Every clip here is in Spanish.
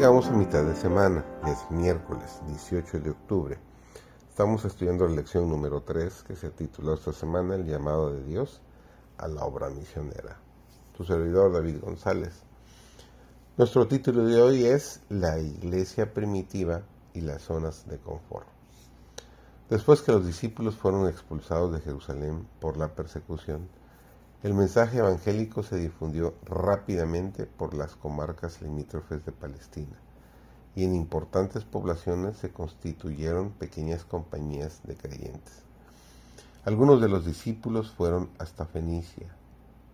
Llegamos a mitad de semana, es miércoles 18 de octubre. Estamos estudiando la lección número 3 que se tituló esta semana El llamado de Dios a la obra misionera. Tu servidor David González. Nuestro título de hoy es La iglesia primitiva y las zonas de confort. Después que los discípulos fueron expulsados de Jerusalén por la persecución, el mensaje evangélico se difundió rápidamente por las comarcas limítrofes de Palestina y en importantes poblaciones se constituyeron pequeñas compañías de creyentes. Algunos de los discípulos fueron hasta Fenicia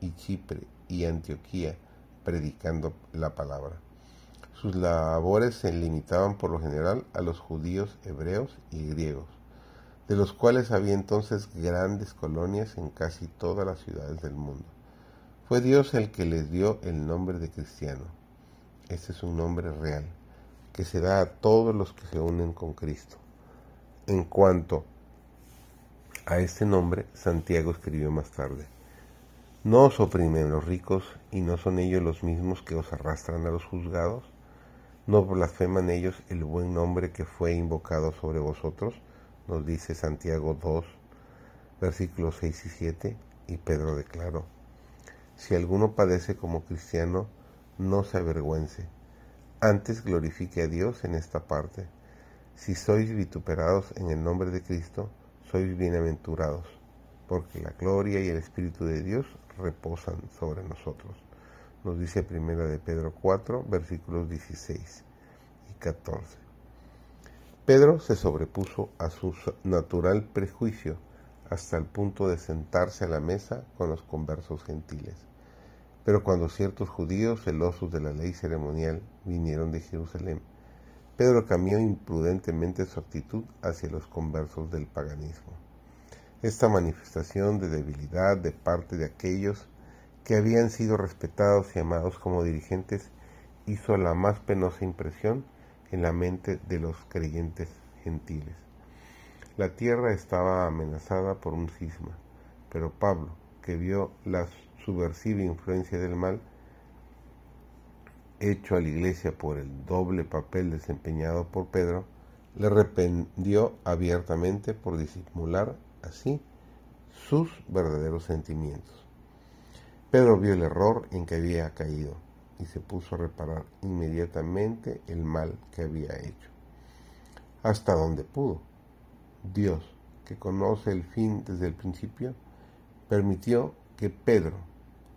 y Chipre y Antioquía predicando la palabra. Sus labores se limitaban por lo general a los judíos, hebreos y griegos de los cuales había entonces grandes colonias en casi todas las ciudades del mundo. Fue Dios el que les dio el nombre de cristiano. Este es un nombre real, que se da a todos los que se unen con Cristo. En cuanto a este nombre, Santiago escribió más tarde, ¿no os oprimen los ricos y no son ellos los mismos que os arrastran a los juzgados? ¿No blasfeman ellos el buen nombre que fue invocado sobre vosotros? Nos dice Santiago 2, versículos 6 y 7, y Pedro declaró, si alguno padece como cristiano, no se avergüence, antes glorifique a Dios en esta parte. Si sois vituperados en el nombre de Cristo, sois bienaventurados, porque la gloria y el Espíritu de Dios reposan sobre nosotros. Nos dice Primera de Pedro 4, versículos 16 y 14. Pedro se sobrepuso a su natural prejuicio hasta el punto de sentarse a la mesa con los conversos gentiles. Pero cuando ciertos judíos celosos de la ley ceremonial vinieron de Jerusalén, Pedro cambió imprudentemente su actitud hacia los conversos del paganismo. Esta manifestación de debilidad de parte de aquellos que habían sido respetados y amados como dirigentes hizo la más penosa impresión en la mente de los creyentes gentiles. La tierra estaba amenazada por un cisma, pero Pablo, que vio la subversiva influencia del mal hecho a la iglesia por el doble papel desempeñado por Pedro, le arrepentió abiertamente por disimular así sus verdaderos sentimientos. Pedro vio el error en que había caído y se puso a reparar inmediatamente el mal que había hecho. Hasta donde pudo. Dios, que conoce el fin desde el principio, permitió que Pedro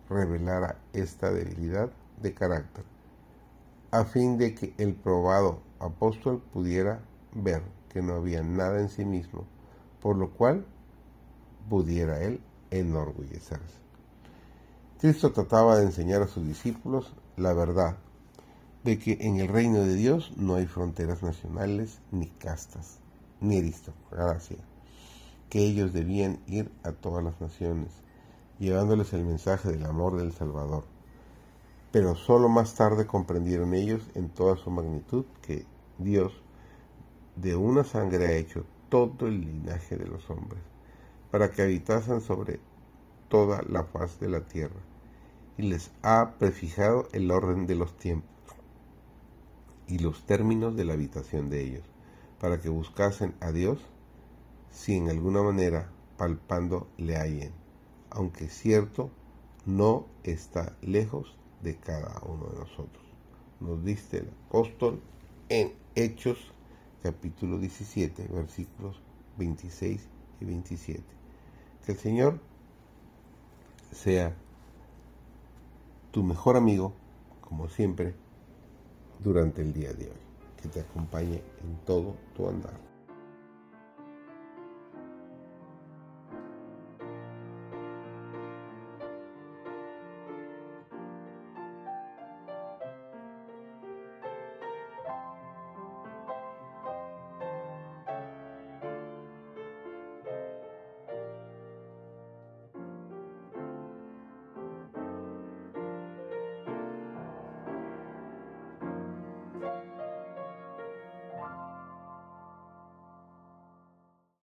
revelara esta debilidad de carácter, a fin de que el probado apóstol pudiera ver que no había nada en sí mismo, por lo cual pudiera él enorgullecerse. Cristo trataba de enseñar a sus discípulos la verdad de que en el reino de Dios no hay fronteras nacionales, ni castas, ni aristocracia, que ellos debían ir a todas las naciones, llevándoles el mensaje del amor del Salvador. Pero solo más tarde comprendieron ellos en toda su magnitud que Dios de una sangre ha hecho todo el linaje de los hombres, para que habitasen sobre toda la faz de la tierra y les ha prefijado el orden de los tiempos y los términos de la habitación de ellos, para que buscasen a Dios si en alguna manera palpando le hallen, aunque cierto no está lejos de cada uno de nosotros. Nos dice el apóstol en Hechos capítulo 17 versículos 26 y 27. Que el Señor sea tu mejor amigo, como siempre, durante el día de hoy, que te acompañe en todo tu andar.